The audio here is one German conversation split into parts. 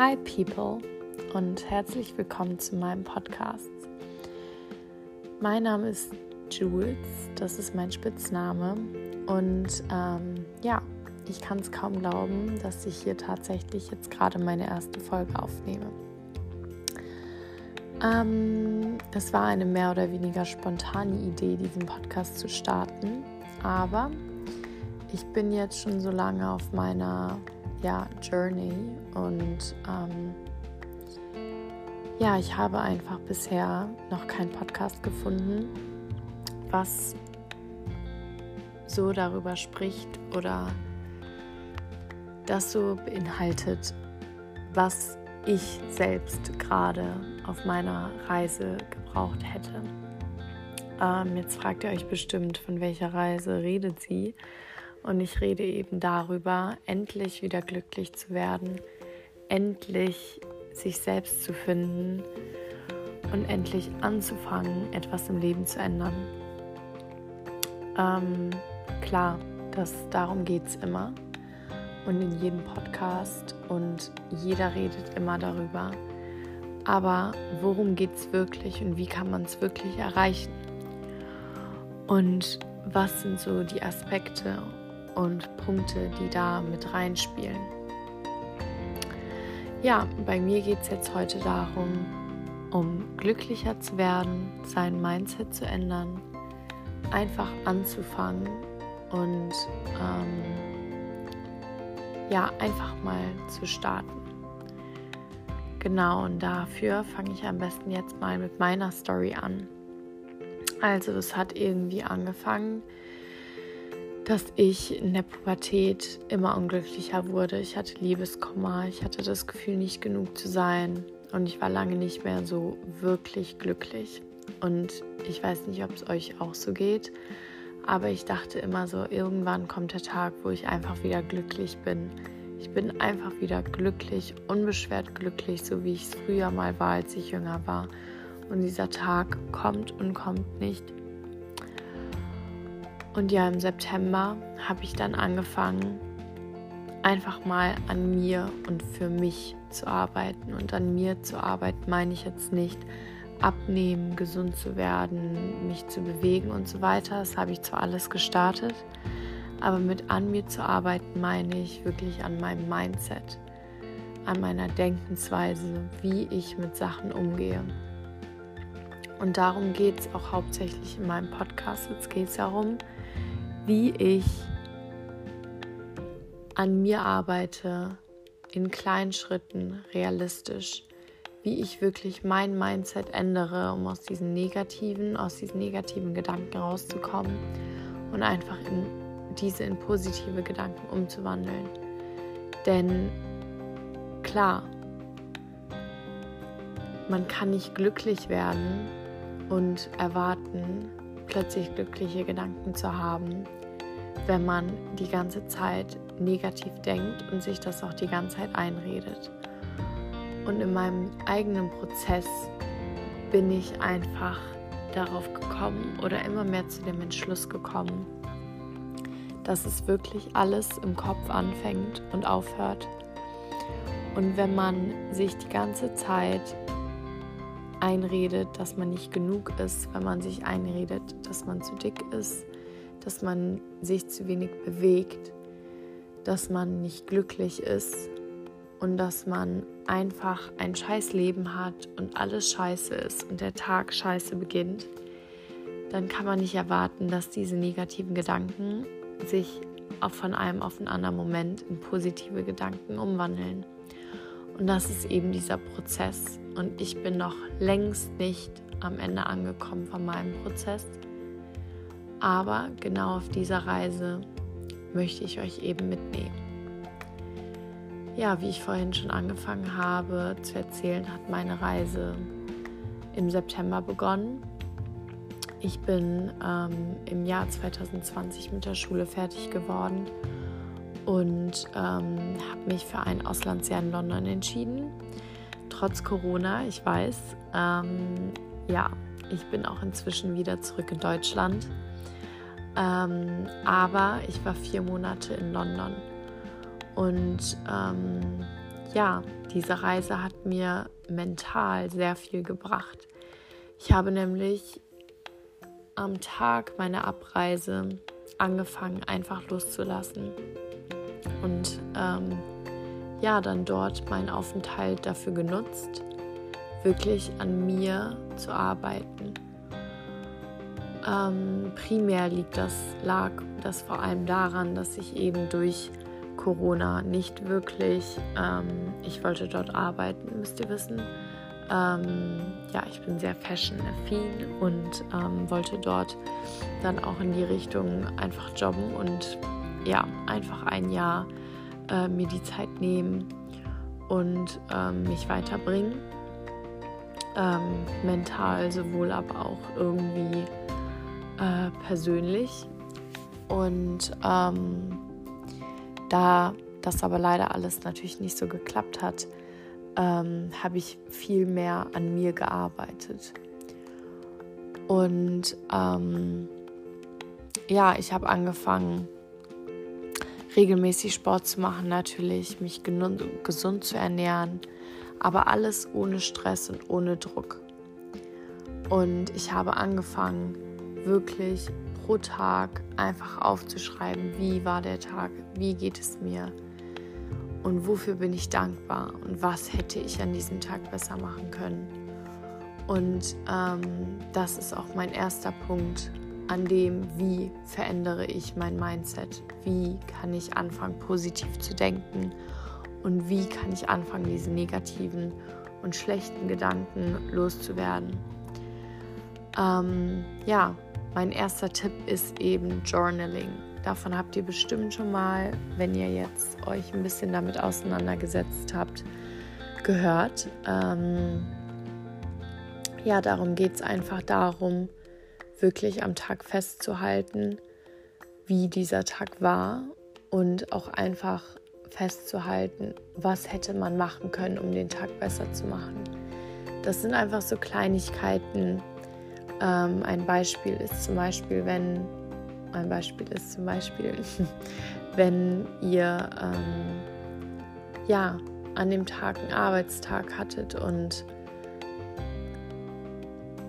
Hi People und herzlich willkommen zu meinem Podcast. Mein Name ist Jules, das ist mein Spitzname und ähm, ja, ich kann es kaum glauben, dass ich hier tatsächlich jetzt gerade meine erste Folge aufnehme. Ähm, es war eine mehr oder weniger spontane Idee, diesen Podcast zu starten, aber ich bin jetzt schon so lange auf meiner ja, Journey und ähm, ja, ich habe einfach bisher noch keinen Podcast gefunden, was so darüber spricht oder das so beinhaltet, was ich selbst gerade auf meiner Reise gebraucht hätte. Ähm, jetzt fragt ihr euch bestimmt, von welcher Reise redet sie? Und ich rede eben darüber, endlich wieder glücklich zu werden, endlich sich selbst zu finden und endlich anzufangen, etwas im Leben zu ändern. Ähm, klar, das, darum geht es immer und in jedem Podcast und jeder redet immer darüber. Aber worum geht es wirklich und wie kann man es wirklich erreichen? Und was sind so die Aspekte und Punkte, die da mit reinspielen. Ja, bei mir geht es jetzt heute darum, um glücklicher zu werden, sein Mindset zu ändern, einfach anzufangen und ähm, ja, einfach mal zu starten. Genau, und dafür fange ich am besten jetzt mal mit meiner Story an. Also, es hat irgendwie angefangen dass ich in der Pubertät immer unglücklicher wurde. Ich hatte Liebeskummer, ich hatte das Gefühl, nicht genug zu sein und ich war lange nicht mehr so wirklich glücklich. Und ich weiß nicht, ob es euch auch so geht, aber ich dachte immer so, irgendwann kommt der Tag, wo ich einfach wieder glücklich bin. Ich bin einfach wieder glücklich, unbeschwert glücklich, so wie ich es früher mal war, als ich jünger war. Und dieser Tag kommt und kommt nicht. Und ja, im September habe ich dann angefangen, einfach mal an mir und für mich zu arbeiten. Und an mir zu arbeiten meine ich jetzt nicht abnehmen, gesund zu werden, mich zu bewegen und so weiter. Das habe ich zwar alles gestartet, aber mit an mir zu arbeiten meine ich wirklich an meinem Mindset, an meiner Denkensweise, wie ich mit Sachen umgehe. Und darum geht es auch hauptsächlich in meinem Podcast. Jetzt geht es darum, wie ich an mir arbeite, in kleinen Schritten, realistisch, wie ich wirklich mein Mindset ändere, um aus diesen negativen, aus diesen negativen Gedanken rauszukommen und einfach in diese in positive Gedanken umzuwandeln. Denn klar, man kann nicht glücklich werden und erwarten, plötzlich glückliche Gedanken zu haben, wenn man die ganze Zeit negativ denkt und sich das auch die ganze Zeit einredet. Und in meinem eigenen Prozess bin ich einfach darauf gekommen oder immer mehr zu dem Entschluss gekommen, dass es wirklich alles im Kopf anfängt und aufhört. Und wenn man sich die ganze Zeit einredet, dass man nicht genug ist, wenn man sich einredet, dass man zu dick ist, dass man sich zu wenig bewegt, dass man nicht glücklich ist und dass man einfach ein scheiß Leben hat und alles scheiße ist und der Tag scheiße beginnt, dann kann man nicht erwarten, dass diese negativen Gedanken sich auch von einem auf einen anderen Moment in positive Gedanken umwandeln. Und das ist eben dieser Prozess. Und ich bin noch längst nicht am Ende angekommen von meinem Prozess. Aber genau auf dieser Reise möchte ich euch eben mitnehmen. Ja, wie ich vorhin schon angefangen habe zu erzählen, hat meine Reise im September begonnen. Ich bin ähm, im Jahr 2020 mit der Schule fertig geworden und ähm, habe mich für ein Auslandsjahr in London entschieden. Trotz Corona, ich weiß. Ähm, ja, ich bin auch inzwischen wieder zurück in Deutschland. Ähm, aber ich war vier Monate in London. Und ähm, ja, diese Reise hat mir mental sehr viel gebracht. Ich habe nämlich am Tag meiner Abreise angefangen, einfach loszulassen. Und ähm, ja, dann dort meinen Aufenthalt dafür genutzt, wirklich an mir zu arbeiten. Ähm, primär liegt das, lag das vor allem daran, dass ich eben durch Corona nicht wirklich, ähm, ich wollte dort arbeiten, müsst ihr wissen. Ähm, ja, ich bin sehr fashion-affin und ähm, wollte dort dann auch in die Richtung einfach jobben und ja, einfach ein Jahr äh, mir die Zeit nehmen und ähm, mich weiterbringen. Ähm, mental sowohl, aber auch irgendwie äh, persönlich. Und ähm, da das aber leider alles natürlich nicht so geklappt hat, ähm, habe ich viel mehr an mir gearbeitet. Und ähm, ja, ich habe angefangen, regelmäßig Sport zu machen, natürlich, mich gesund zu ernähren, aber alles ohne Stress und ohne Druck. Und ich habe angefangen, wirklich pro Tag einfach aufzuschreiben, wie war der Tag, wie geht es mir und wofür bin ich dankbar und was hätte ich an diesem Tag besser machen können. Und ähm, das ist auch mein erster Punkt, an dem, wie verändere ich mein Mindset, wie kann ich anfangen, positiv zu denken und wie kann ich anfangen, diese negativen und schlechten Gedanken loszuwerden. Ähm, ja, mein erster Tipp ist eben Journaling. Davon habt ihr bestimmt schon mal, wenn ihr jetzt euch ein bisschen damit auseinandergesetzt habt, gehört. Ähm, ja, darum geht es einfach darum, wirklich am Tag festzuhalten, wie dieser Tag war und auch einfach festzuhalten, was hätte man machen können, um den Tag besser zu machen. Das sind einfach so Kleinigkeiten. Ähm, ein Beispiel ist zum Beispiel, wenn ein Beispiel ist zum Beispiel, wenn ihr ähm, ja an dem Tag einen Arbeitstag hattet und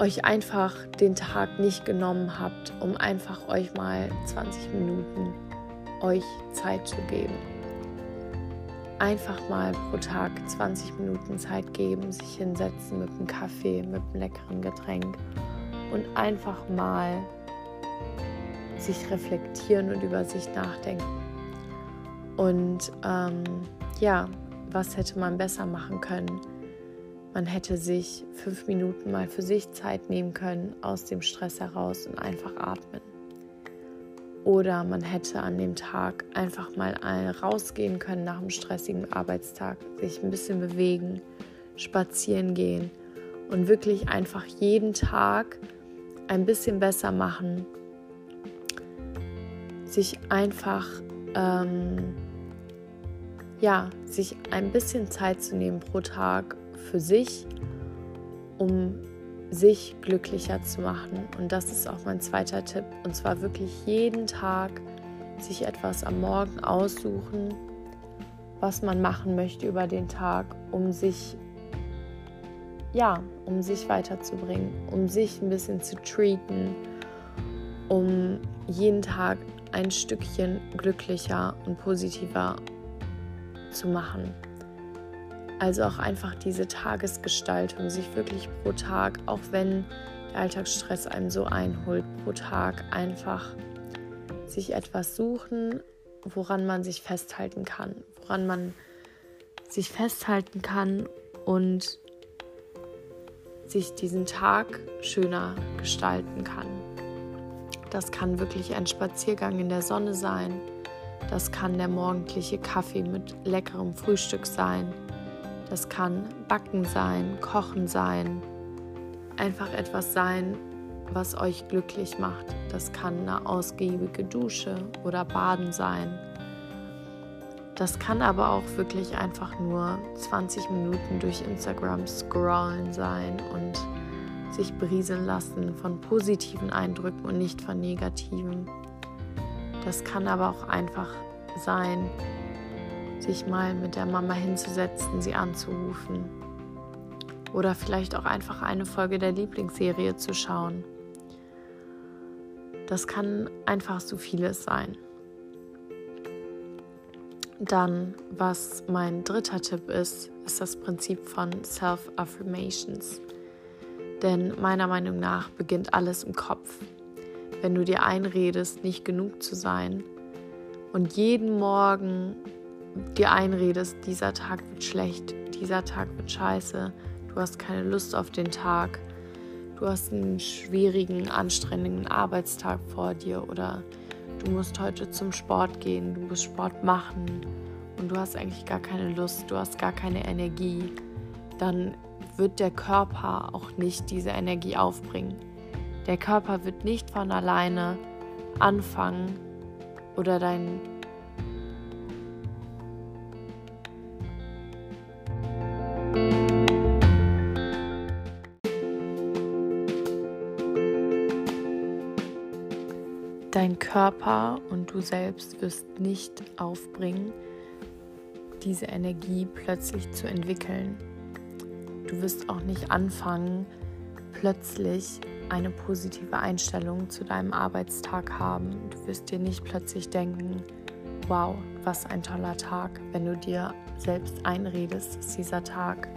euch einfach den Tag nicht genommen habt, um einfach euch mal 20 Minuten euch Zeit zu geben. Einfach mal pro Tag 20 Minuten Zeit geben, sich hinsetzen mit einem Kaffee, mit einem leckeren Getränk und einfach mal sich reflektieren und über sich nachdenken. Und ähm, ja, was hätte man besser machen können? Man hätte sich fünf Minuten mal für sich Zeit nehmen können aus dem Stress heraus und einfach atmen. Oder man hätte an dem Tag einfach mal rausgehen können nach einem stressigen Arbeitstag, sich ein bisschen bewegen, spazieren gehen und wirklich einfach jeden Tag ein bisschen besser machen. Sich einfach ähm, ja, sich ein bisschen Zeit zu nehmen pro Tag für sich, um sich glücklicher zu machen. Und das ist auch mein zweiter Tipp. Und zwar wirklich jeden Tag sich etwas am Morgen aussuchen, was man machen möchte über den Tag, um sich ja, um sich weiterzubringen, um sich ein bisschen zu treaten, um jeden Tag ein Stückchen glücklicher und positiver zu machen. Also auch einfach diese Tagesgestaltung, sich wirklich pro Tag, auch wenn der Alltagsstress einem so einholt, pro Tag einfach sich etwas suchen, woran man sich festhalten kann, woran man sich festhalten kann und sich diesen Tag schöner gestalten kann. Das kann wirklich ein Spaziergang in der Sonne sein. Das kann der morgendliche Kaffee mit leckerem Frühstück sein. Das kann Backen sein, Kochen sein, einfach etwas sein, was euch glücklich macht. Das kann eine ausgiebige Dusche oder Baden sein. Das kann aber auch wirklich einfach nur 20 Minuten durch Instagram scrollen sein und sich berieseln lassen von positiven Eindrücken und nicht von negativen. Das kann aber auch einfach sein, sich mal mit der Mama hinzusetzen, sie anzurufen. Oder vielleicht auch einfach eine Folge der Lieblingsserie zu schauen. Das kann einfach so vieles sein. Dann, was mein dritter Tipp ist, ist das Prinzip von Self-Affirmations. Denn meiner Meinung nach beginnt alles im Kopf. Wenn du dir einredest, nicht genug zu sein und jeden Morgen dir einredest, dieser Tag wird schlecht, dieser Tag wird scheiße, du hast keine Lust auf den Tag, du hast einen schwierigen, anstrengenden Arbeitstag vor dir oder du musst heute zum Sport gehen, du musst Sport machen und du hast eigentlich gar keine Lust, du hast gar keine Energie, dann wird der Körper auch nicht diese Energie aufbringen. Der Körper wird nicht von alleine anfangen oder dein Dein Körper und du selbst wirst nicht aufbringen, diese Energie plötzlich zu entwickeln. Du wirst auch nicht anfangen, plötzlich eine positive Einstellung zu deinem Arbeitstag haben. Du wirst dir nicht plötzlich denken, wow, was ein toller Tag, wenn du dir selbst einredest, dass dieser Tag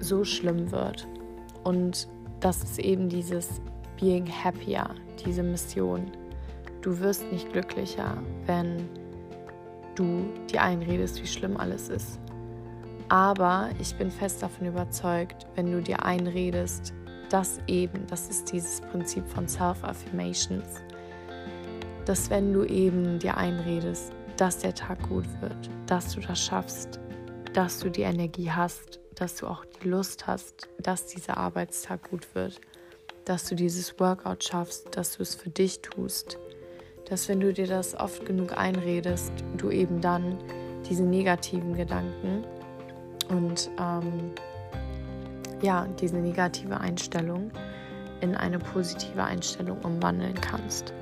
so schlimm wird. Und das ist eben dieses Being Happier, diese Mission. Du wirst nicht glücklicher, wenn du dir einredest, wie schlimm alles ist. Aber ich bin fest davon überzeugt, wenn du dir einredest, dass eben, das ist dieses Prinzip von Self-Affirmations, dass wenn du eben dir einredest, dass der Tag gut wird, dass du das schaffst, dass du die Energie hast, dass du auch die Lust hast, dass dieser Arbeitstag gut wird, dass du dieses Workout schaffst, dass du es für dich tust, dass wenn du dir das oft genug einredest, du eben dann diese negativen Gedanken und ähm, ja, diese negative Einstellung in eine positive Einstellung umwandeln kannst.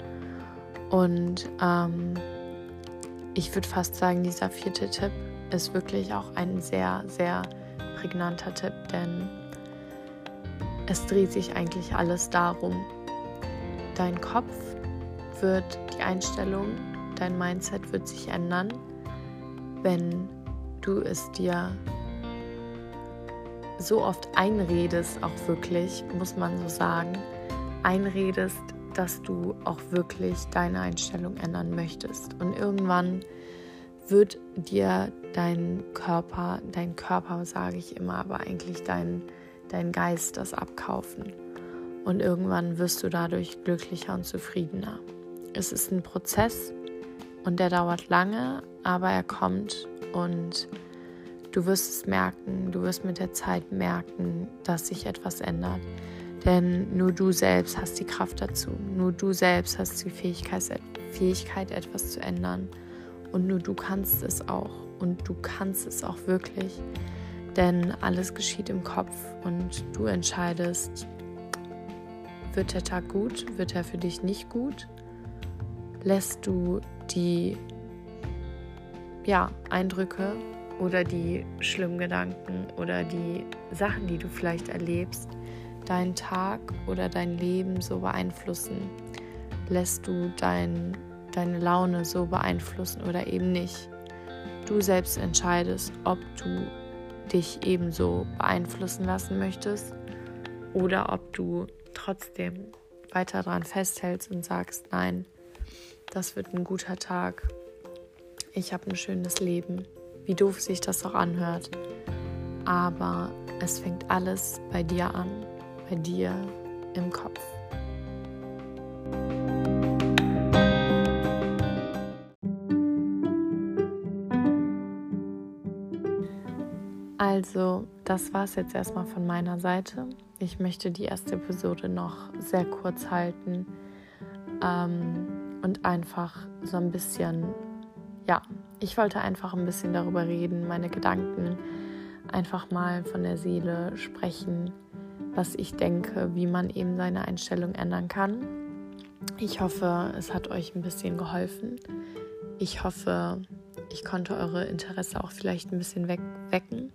Und ähm, ich würde fast sagen, dieser vierte Tipp ist wirklich auch ein sehr, sehr prägnanter Tipp, denn es dreht sich eigentlich alles darum. Dein Kopf wird die Einstellung, dein Mindset wird sich ändern, wenn du es dir so oft einredest, auch wirklich, muss man so sagen, einredest, dass du auch wirklich deine Einstellung ändern möchtest. Und irgendwann wird dir dein Körper, dein Körper sage ich immer, aber eigentlich dein, dein Geist das abkaufen. Und irgendwann wirst du dadurch glücklicher und zufriedener. Es ist ein Prozess und der dauert lange, aber er kommt und du wirst es merken, du wirst mit der Zeit merken, dass sich etwas ändert. Denn nur du selbst hast die Kraft dazu, nur du selbst hast die Fähigkeit, Fähigkeit, etwas zu ändern. Und nur du kannst es auch. Und du kannst es auch wirklich. Denn alles geschieht im Kopf und du entscheidest, wird der Tag gut, wird er für dich nicht gut lässt du die ja, Eindrücke oder die schlimmen Gedanken oder die Sachen, die du vielleicht erlebst, deinen Tag oder dein Leben so beeinflussen? Lässt du dein, deine Laune so beeinflussen oder eben nicht? Du selbst entscheidest, ob du dich ebenso beeinflussen lassen möchtest oder ob du trotzdem weiter daran festhältst und sagst, nein, das wird ein guter Tag. Ich habe ein schönes Leben. Wie doof sich das auch anhört. Aber es fängt alles bei dir an, bei dir im Kopf. Also, das war es jetzt erstmal von meiner Seite. Ich möchte die erste Episode noch sehr kurz halten. Ähm, und einfach so ein bisschen, ja, ich wollte einfach ein bisschen darüber reden, meine Gedanken einfach mal von der Seele sprechen, was ich denke, wie man eben seine Einstellung ändern kann. Ich hoffe, es hat euch ein bisschen geholfen. Ich hoffe, ich konnte eure Interesse auch vielleicht ein bisschen wecken.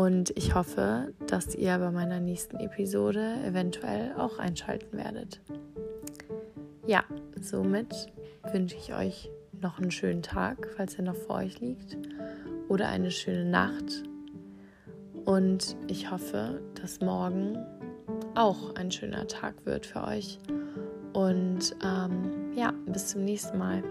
Und ich hoffe, dass ihr bei meiner nächsten Episode eventuell auch einschalten werdet. Ja, somit wünsche ich euch noch einen schönen Tag, falls er noch vor euch liegt, oder eine schöne Nacht. Und ich hoffe, dass morgen auch ein schöner Tag wird für euch. Und ähm, ja, bis zum nächsten Mal.